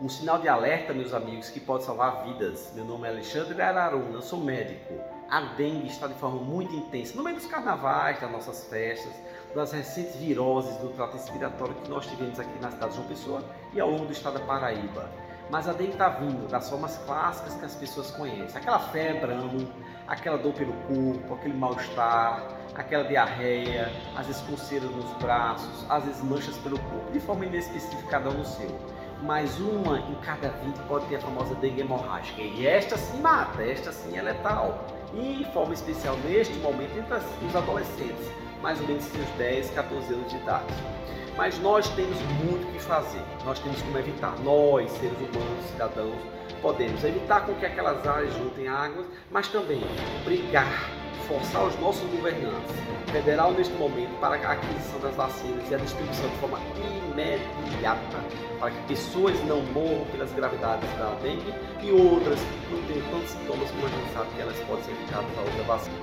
Um sinal de alerta, meus amigos, que pode salvar vidas. Meu nome é Alexandre Araruna, sou médico. A dengue está de forma muito intensa no meio dos carnavais, das nossas festas, das recentes viroses do trato respiratório que nós tivemos aqui na cidade de João Pessoa e ao longo do estado da Paraíba. Mas a dengue está vindo das formas clássicas que as pessoas conhecem. Aquela febre, aquela dor pelo corpo, aquele mal-estar, aquela diarreia, às vezes nos braços, às vezes manchas pelo corpo, de forma inespecífica cada um no seu. Mas uma em cada 20 pode ter a famosa dengue hemorrágica. E esta sim mata, esta sim é letal. E em forma especial neste momento entre os adolescentes, mais ou menos seus 10, 14 anos de idade. Mas nós temos muito que fazer. Nós temos como evitar. Nós, seres humanos, cidadãos, podemos evitar com que aquelas áreas juntem águas, mas também brigar forçar os nossos governantes federal neste momento para a aquisição das vacinas e a distribuição de forma imediata, para que pessoas não morram pelas gravidades da dengue e outras não tenham tantos sintomas como a gente sabe que elas podem ser evitadas a outra vacina.